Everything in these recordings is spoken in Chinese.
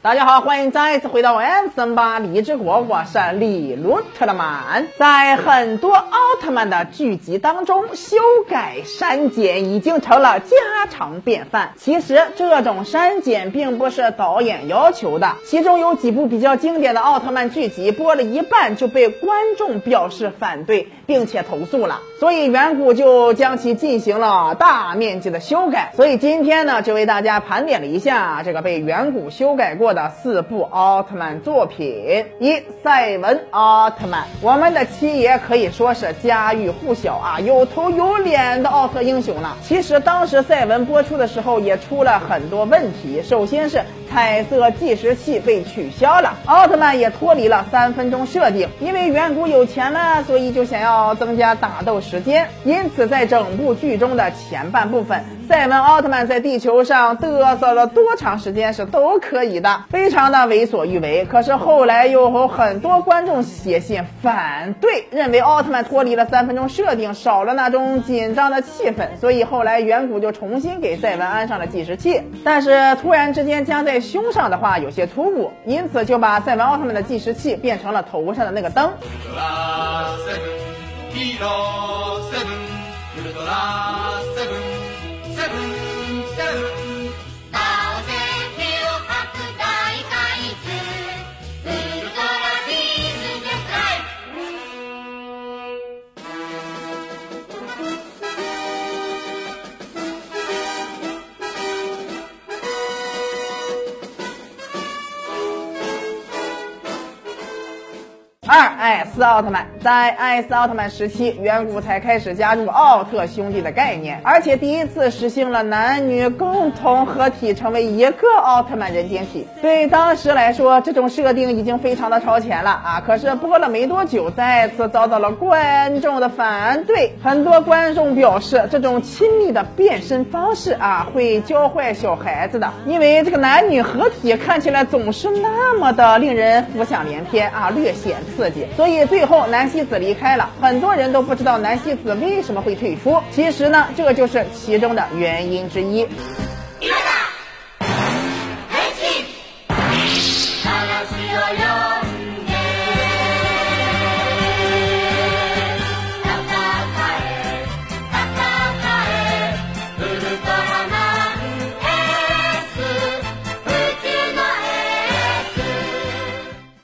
大家好，欢迎再次回到 M 森巴励志国，我是李鲁特曼。在很多奥特曼的剧集当中，修改删减已经成了家常便饭。其实这种删减并不是导演要求的，其中有几部比较经典的奥特曼剧集播了一半就被观众表示反对，并且投诉了，所以远古就将其进行了大面积的修改。所以今天呢，就为大家盘点了一下这个被远古修改过。的四部奥特曼作品，一赛文奥特曼，我们的七爷可以说是家喻户晓啊，有头有脸的奥特英雄了。其实当时赛文播出的时候也出了很多问题，首先是彩色计时器被取消了，奥特曼也脱离了三分钟设定，因为远古有钱了，所以就想要增加打斗时间，因此在整部剧中的前半部分，赛文奥特曼在地球上嘚瑟了多长时间是都可以的。非常的为所欲为，可是后来又有很多观众写信反对，认为奥特曼脱离了三分钟设定，少了那种紧张的气氛，所以后来远古就重新给赛文安上了计时器。但是突然之间加在胸上的话有些突兀，因此就把赛文奥特曼的计时器变成了头上的那个灯。heaven. 二艾斯奥特曼在艾斯奥特曼时期，远古才开始加入奥特兄弟的概念，而且第一次实行了男女共同合体，成为一个奥特曼人间体。对当时来说，这种设定已经非常的超前了啊！可是播了没多久，再次遭到了观众的反对。很多观众表示，这种亲密的变身方式啊，会教坏小孩子的，因为这个男女合体看起来总是那么的令人浮想联翩啊，略显。刺激，所以最后南希子离开了，很多人都不知道南希子为什么会退出。其实呢，这就是其中的原因之一。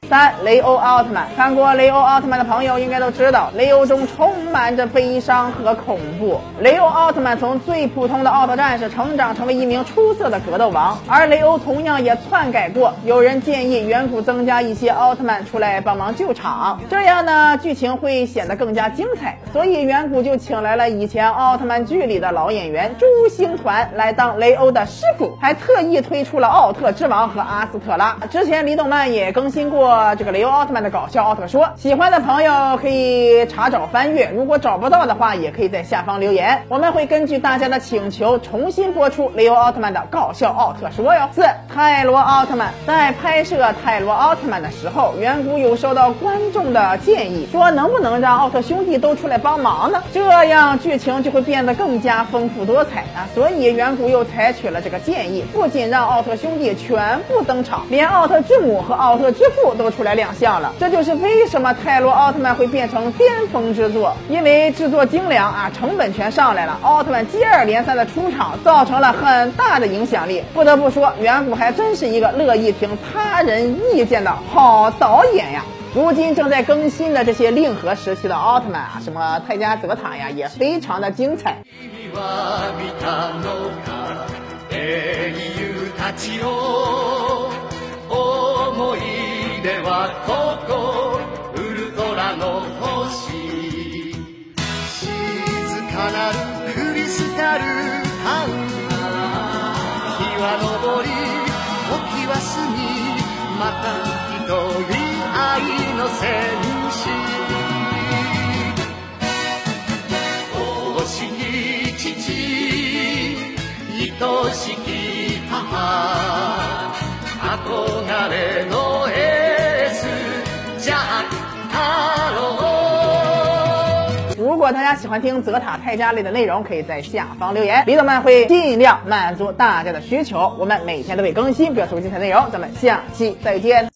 三雷欧奥特曼，看过雷欧奥特曼的朋友应该都知道，雷欧中充满着悲伤和恐怖。雷欧奥特曼从最普通的奥特战士成长成为一名出色的格斗王，而雷欧同样也篡改过。有人建议远古增加一些奥特曼出来帮忙救场，这样呢剧情会显得更加精彩。所以远古就请来了以前奥特曼剧里的老演员朱星团来当雷欧的师傅，还特意推出了奥特之王和阿斯特拉。之前李动漫也更新过。这个雷欧奥特曼的搞笑奥特说，喜欢的朋友可以查找翻阅，如果找不到的话，也可以在下方留言，我们会根据大家的请求重新播出雷欧奥特曼的搞笑奥特说哟。四泰罗奥特曼在拍摄泰罗奥特曼的时候，远古有收到观众的建议，说能不能让奥特兄弟都出来帮忙呢？这样剧情就会变得更加丰富多彩啊！所以远古又采取了这个建议，不仅让奥特兄弟全部登场，连奥特之母和奥特之父都。出来亮亮相了，这就是为什么泰罗奥特曼会变成巅峰之作，因为制作精良啊，成本全上来了。奥特曼接二连三的出场，造成了很大的影响力。不得不说，远古还真是一个乐意听他人意见的好导演呀。如今正在更新的这些令和时期的奥特曼啊，什么泰迦泽塔呀，也非常的精彩。ここウルトラの星。静かなるクリスタルタウン。日は昇り時は過ぎまた一人愛のせい。如果大家喜欢听泽塔泰迦类的内容，可以在下方留言，李总们会尽量满足大家的需求。我们每天都会更新，不要错过精彩内容。咱们下期再见。